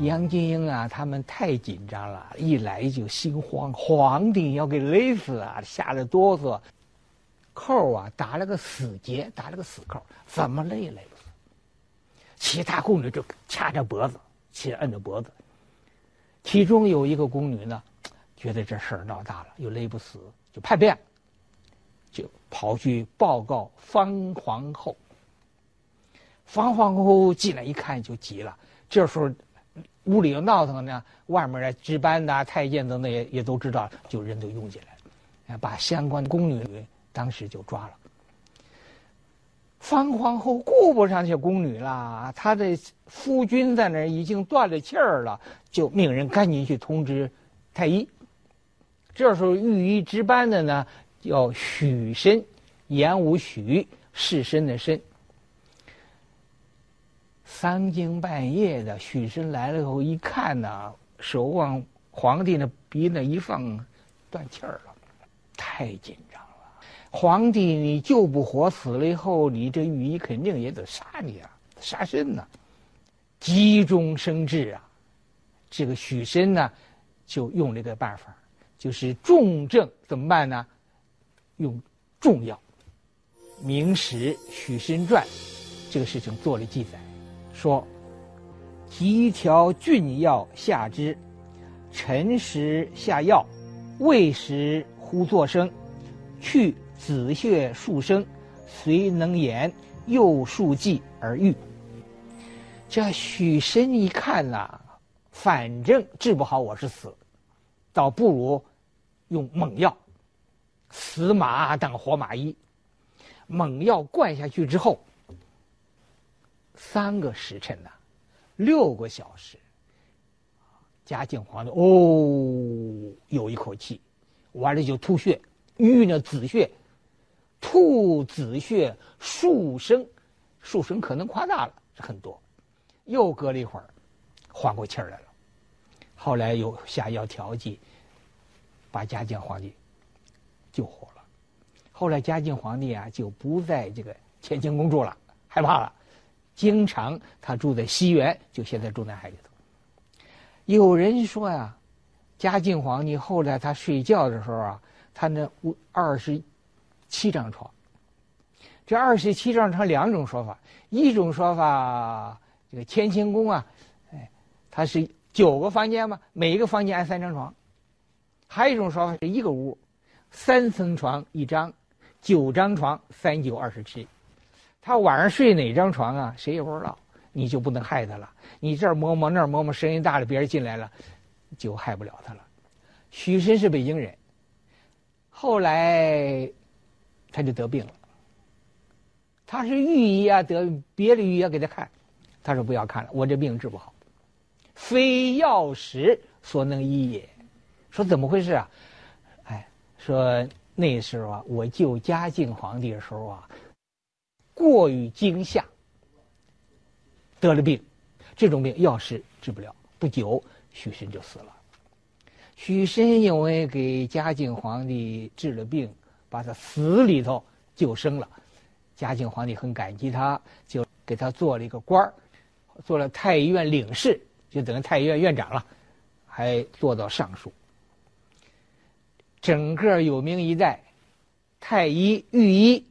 杨金英啊，他们太紧张了，一来就心慌，皇帝要给勒死啊，吓得哆嗦。扣啊，打了个死结，打了个死扣，怎么勒也勒不死。其他宫女就掐着脖子，去摁着脖子。其中有一个宫女呢，觉得这事儿闹大了，又勒不死，就叛变，就跑去报告方皇后。方皇后进来一看就急了，这时候屋里又闹腾呢，外面的值班的太监等等也也都知道，就人都涌进来了，把相关的宫女当时就抓了。方皇后顾不上这些宫女了，她的夫君在那儿已经断了气儿了，就命人赶紧去通知太医。这时候御医值班的呢叫许申，言无许，是申的申。三更半夜的，许身来了以后一看呢，手往皇帝那鼻那一放，断气儿了，太紧张了。皇帝，你救不活，死了以后，你这御医肯定也得杀你啊，杀身呐！急中生智啊，这个许身呢，就用这个办法，就是重症怎么办呢？用重药。《明史·许身传》这个事情做了记载，说：提调峻药下之，辰时下药，未时忽作声，去。子血数生，虽能言，又数计而愈。这许申一看呐，反正治不好我是死，倒不如用猛药，死马当活马医。猛药灌下去之后，三个时辰呐，六个小时，嘉靖皇帝哦，有一口气，完了就吐血，淤那紫血。吐紫血数升，数升可能夸大了，很多。又隔了一会儿，缓过气儿来了。后来又下药调剂，把嘉靖皇帝救活了。后来嘉靖皇帝啊，就不在这个乾清宫住了，害怕了，经常他住在西园，就现在住南海里头。有人说呀，嘉靖皇帝后来他睡觉的时候啊，他那屋二十。七张床，这二十七张床两种说法，一种说法，这个乾清宫啊，哎，它是九个房间嘛，每一个房间安三张床；还有一种说法是一个屋，三层床一张，九张床三九二十七。他晚上睡哪张床啊？谁也不知道，你就不能害他了。你这儿摸摸那儿摸摸，声音大了，别人进来了，就害不了他了。许申是北京人，后来。他就得病了。他是御医啊，得别的御医给他看，他说不要看了，我这病治不好，非药食所能医也。说怎么回事啊？哎，说那时候啊，我救嘉靖皇帝的时候啊，过于惊吓，得了病，这种病药是治不了，不久许慎就死了。许慎因为给嘉靖皇帝治了病。把他死里头救生了，嘉靖皇帝很感激他，就给他做了一个官儿，做了太医院领事，就等于太医院院长了，还做到尚书。整个有名一代，太医、御医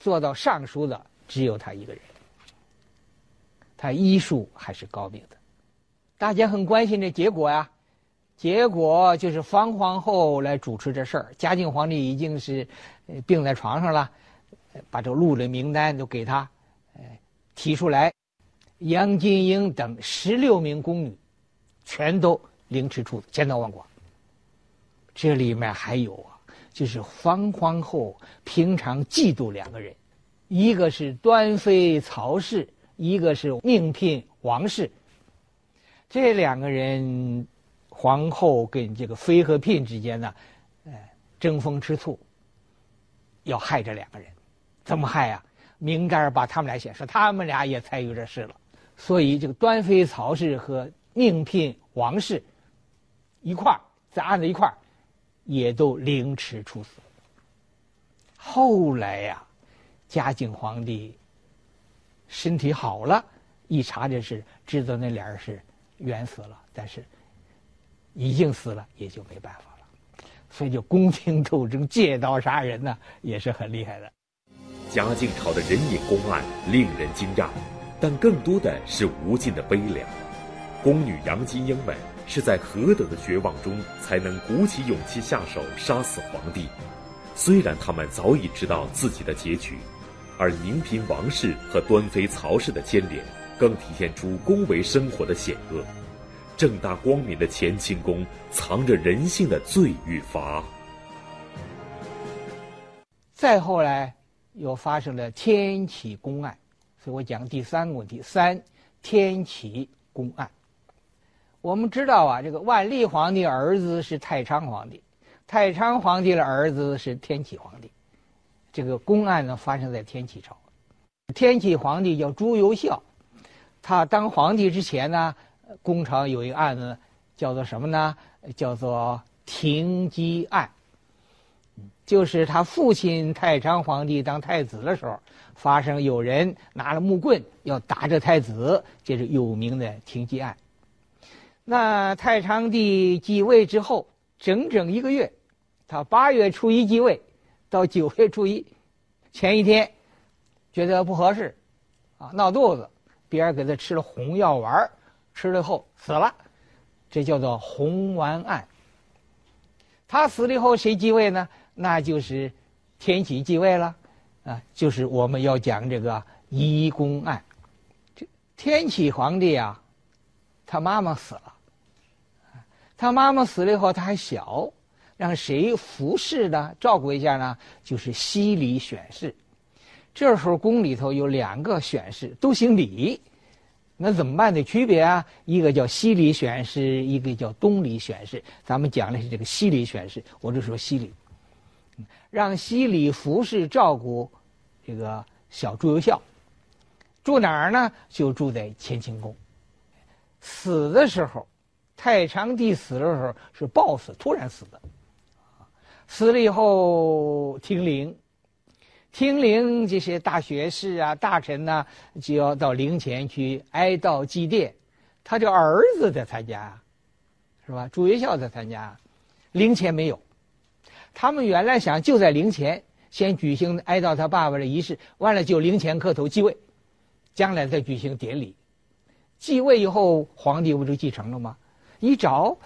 做到尚书的只有他一个人，他医术还是高明的。大家很关心这结果呀。结果就是方皇后来主持这事儿，嘉靖皇帝已经是病在床上了，把这录的名单都给他，提出来，杨金英等十六名宫女，全都凌迟处，千刀万剐。这里面还有啊，就是方皇后平常嫉妒两个人，一个是端妃曹氏，一个是宁嫔王氏，这两个人。皇后跟这个妃和嫔之间呢，哎，争风吃醋，要害这两个人，怎么害啊？明儿把他们俩写，说他们俩也参与这事了，所以这个端妃曹氏和宁嫔王氏一块儿在案子一块儿，也都凌迟处死。后来呀，嘉靖皇帝身体好了，一查这事，知道那俩人是冤死了，但是已经死了，也就没办法了。所以，就宫廷斗争、借刀杀人呢，也是很厉害的。嘉靖朝的人隐公案令人惊讶，但更多的是无尽的悲凉。宫女杨金英们是在何等的绝望中，才能鼓起勇气下手杀死皇帝？虽然他们早已知道自己的结局，而宁嫔王氏和端妃曹氏的牵连，更体现出宫闱生活的险恶。正大光明的乾清宫，藏着人性的罪与罚。再后来。又发生了天启公案，所以我讲第三个问题：三天启公案。我们知道啊，这个万历皇帝儿子是太昌皇帝，太昌皇帝的儿子是天启皇帝。这个公案呢，发生在天启朝。天启皇帝叫朱由校，他当皇帝之前呢，宫朝有一个案子，叫做什么呢？叫做停机案。就是他父亲太昌皇帝当太子的时候，发生有人拿了木棍要打这太子，这是有名的停机案。那太昌帝继位之后，整整一个月，他八月初一继位，到九月初一前一天，觉得不合适，啊，闹肚子，别人给他吃了红药丸，吃了后死了，这叫做红丸案。他死了以后，谁继位呢？那就是天启继位了，啊，就是我们要讲这个移宫案。天启皇帝啊，他妈妈死了，他妈妈死了以后他还小，让谁服侍呢？照顾一下呢？就是西里选侍。这时候宫里头有两个选侍，都姓李，那怎么办的区别啊？一个叫西里选侍，一个叫东里选侍。咱们讲的是这个西里选侍，我就说西里。让西里服侍照顾这个小朱由校，住哪儿呢？就住在乾清宫。死的时候，太常帝死的时候是暴死，突然死的。死了以后听陵，听陵这些大学士啊、大臣呐，就要到陵前去哀悼祭奠。他这儿子在参加，是吧？朱由校在参加，陵前没有。他们原来想就在陵前先举行哀悼他爸爸的仪式，完了就陵前磕头继位，将来再举行典礼。继位以后，皇帝不就继承了吗？一找，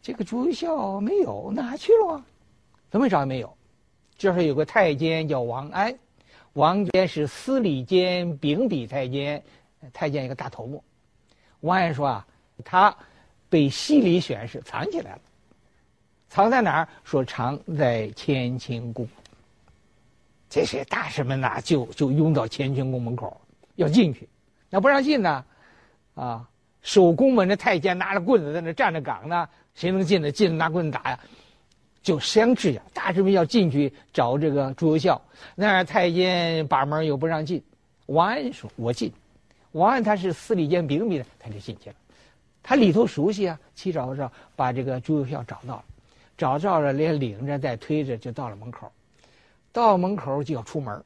这个朱由校没有，哪去了？怎么找也没有。就是有个太监叫王安，王安是司礼监秉笔太监，太监一个大头目。王安说啊，他被西里选侍藏起来了。藏在哪儿？说藏在乾清宫。这些大臣们呐，就就拥到乾清宫门口，要进去，那不让进呢，啊，守宫门的太监拿着棍子在那站着岗呢，谁能进呢？进拿棍子打呀，就相制呀。大臣们要进去找这个朱由校，那太监把门又不让进。王安说：“我进。”王安他是司礼监秉笔的，他就进去了。他里头熟悉啊，去找找，把这个朱由校找到了。找到了，连领着带推着就到了门口，到门口就要出门，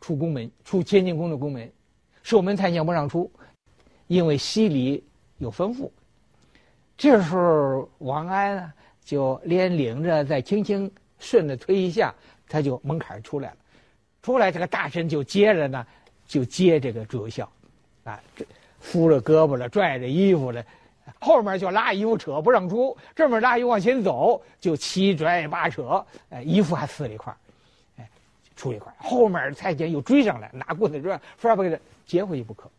出宫门，出乾清宫的宫门，守门太监不让出，因为西里有吩咐。这时候王安啊，就连领着再轻轻顺着推一下，他就门槛出来了，出来这个大臣就接着呢，就接这个朱由校，啊，扶着胳膊了，拽着衣服了。后面就拉衣服扯不让出，这么拉衣服往前走就七拽八扯，哎，衣服还撕了一块哎，出一块后面太监又追上来，拿棍子追，非要把他接回去不可。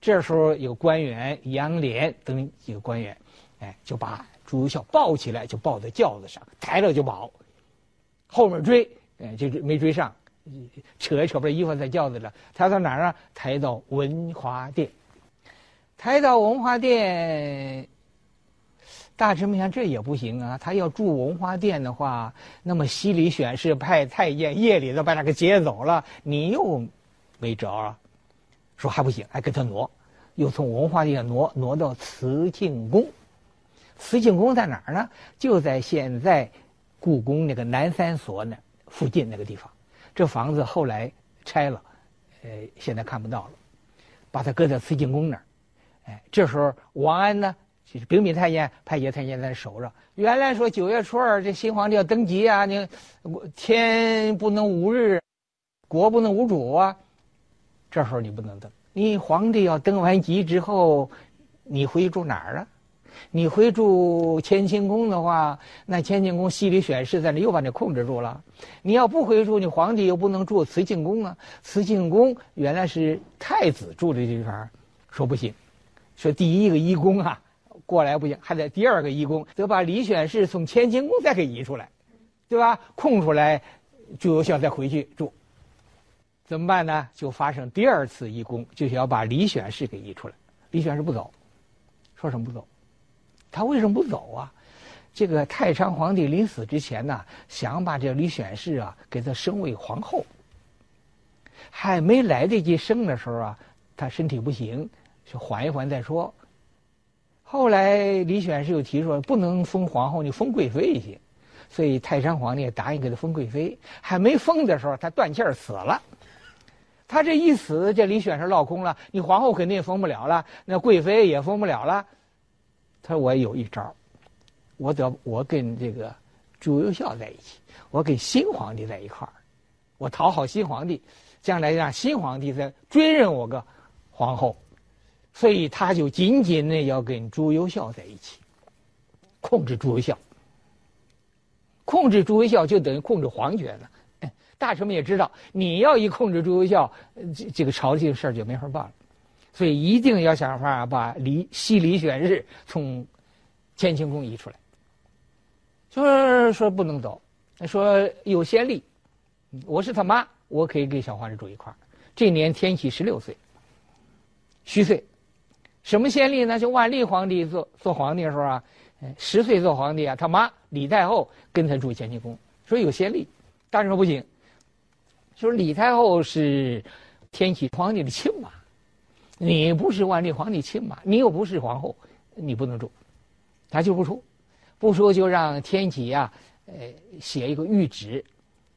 这时候有官员杨涟等几个官员，哎，就把朱由校抱起来，就抱在轿子上，抬着就跑。后面追，哎，就没追上，扯也扯不着衣服在轿子上，抬到哪儿啊？抬到文华殿。抬到文华殿，大臣们想这也不行啊！他要住文华殿的话，那么西里选侍派太监夜里头把他给接走了，你又没招啊！说还不行，还给他挪，又从文华殿挪挪到慈庆宫。慈庆宫在哪儿呢？就在现在故宫那个南三所那附近那个地方。这房子后来拆了，呃，现在看不到了，把它搁在慈庆宫那儿。哎，这时候王安呢，就是秉笔太监，派些太监在那守着。原来说九月初二这新皇帝要登基啊，你天不能无日，国不能无主啊。这时候你不能登，你皇帝要登完基之后，你回去住哪儿啊？你回住乾清宫的话，那乾清宫西里选侍在那又把你控制住了。你要不回住，你皇帝又不能住慈庆宫啊。慈庆宫原来是太子住的地方，说不行，说第一个一宫啊过来不行，还得第二个一宫得把李选侍从乾清宫再给移出来，对吧？空出来，朱由校再回去住，怎么办呢？就发生第二次移宫，就是要把李选侍给移出来。李选侍不走，说什么不走？他为什么不走啊？这个太昌皇帝临死之前呢，想把这李选侍啊给他升为皇后，还没来得及升的时候啊，他身体不行，就缓一缓再说。后来李选侍又提出不能封皇后，你封贵妃行。所以太昌皇帝答应给他封贵妃，还没封的时候，他断气儿死了。他这一死，这李选侍落空了，你皇后肯定也封不了了，那贵妃也封不了了。他说：“我有一招，我得我跟这个朱由校在一起，我跟新皇帝在一块儿，我讨好新皇帝，将来让新皇帝再追认我个皇后，所以他就紧紧的要跟朱由校在一起，控制朱由校，控制朱由校就等于控制皇权了。大臣们也知道，你要一控制朱由校，这这个朝廷事儿就没法办了。”所以一定要想法把李西李选日从乾清宫移出来。就是说不能走，说有先例，我是他妈，我可以跟小皇帝住一块儿。这年天启十六岁，虚岁，什么先例呢？就万历皇帝做做皇帝的时候啊，十岁做皇帝啊，他妈李太后跟他住乾清宫，说有先例。大臣说不行，说李太后是天启皇帝的亲妈。你不是万历皇帝亲妈，你又不是皇后，你不能住，他就不出，不出就让天启呀，呃，写一个谕旨，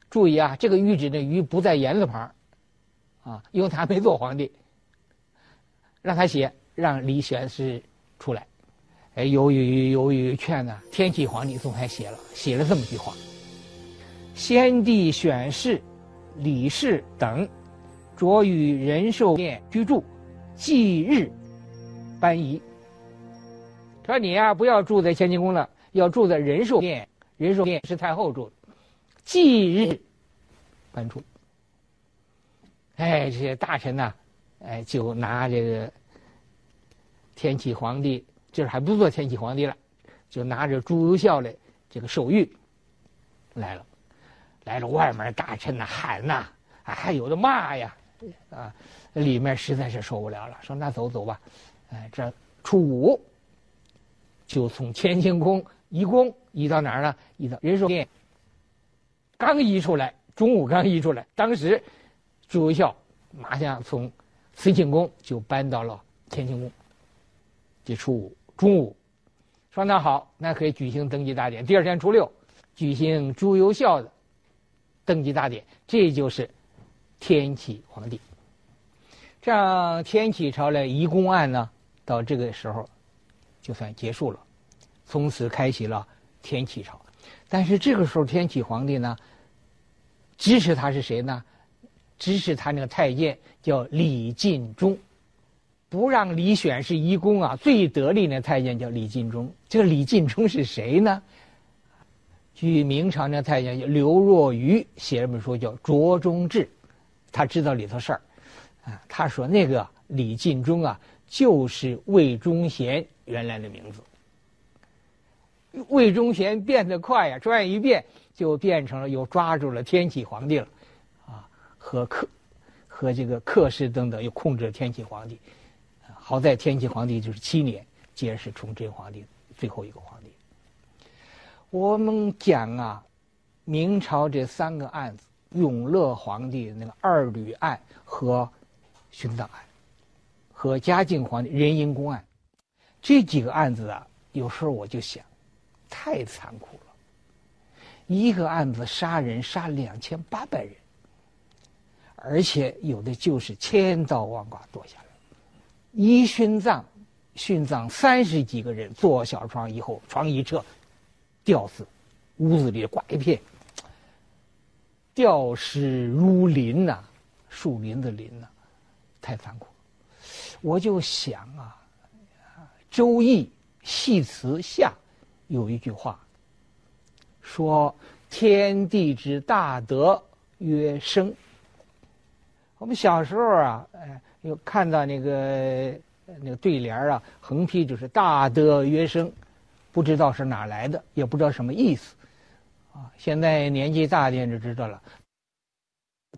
注意啊，这个谕旨的谕不在言字旁，啊，因为他没做皇帝，让他写，让李选侍出来，哎，由于由于劝呢，天启皇帝总还写了，写了这么句话：先帝选侍李氏等，着于仁寿殿居住。即日搬移，说你呀，不要住在乾清宫了，要住在仁寿殿。仁寿殿是太后住的。忌日搬出。哎，这些大臣呐，哎，就拿这个天启皇帝，就是还不做天启皇帝了，就拿着朱由校的这个手谕来了，来了，外面大臣呐喊呐，还有的骂呀，啊。里面实在是受不了了，说那走走吧，哎，这初五就从乾清宫移宫移到哪儿呢？移到仁寿殿。刚移出来，中午刚移出来，当时朱由校马上从慈庆宫就搬到了乾清宫。这初五中午，说那好，那可以举行登基大典。第二天初六，举行朱由校的登基大典，这就是天启皇帝。这样天启朝的移宫案呢，到这个时候就算结束了，从此开启了天启朝。但是这个时候天启皇帝呢，支持他是谁呢？支持他那个太监叫李进忠，不让李选是移宫啊。最得力的太监叫李进忠。这个李进忠是谁呢？据明朝那太监刘若愚写了本书叫《卓中志》，他知道里头事儿。啊，他说那个李进忠啊，就是魏忠贤原来的名字。魏忠贤变得快呀，转一变就变成了又抓住了天启皇帝了，啊，和克和这个克氏等等又控制了天启皇帝。好在天启皇帝就是七年，皆是崇祯皇帝最后一个皇帝。我们讲啊，明朝这三个案子，永乐皇帝那个二吕案和。殉葬案和嘉靖皇帝仁英公案，这几个案子啊，有时候我就想，太残酷了。一个案子杀人杀两千八百人，而且有的就是千刀万剐剁下来。一殉葬殉葬三十几个人，坐小床以后，床一撤，吊死，屋子里挂一片，吊尸如林呐，树林的林呐，太残酷。我就想啊，《周易·系辞下》有一句话，说：“天地之大德曰生。”我们小时候啊，哎，有看到那个那个对联啊，横批就是“大德曰生”，不知道是哪来的，也不知道什么意思，啊，现在年纪大点就知道了，“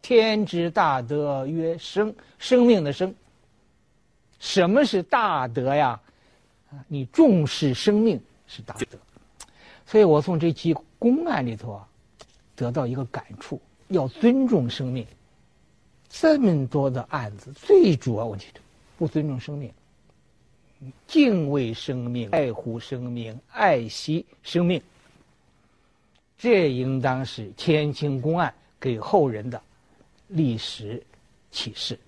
天之大德曰生”，生命的生。什么是大德呀？你重视生命是大德。所以我从这起公案里头啊，得到一个感触：要尊重生命。这么多的案子，最主要问题不尊重生命，敬畏生命、爱护生命、爱惜生命，这应当是天清公案给后人的历史启示。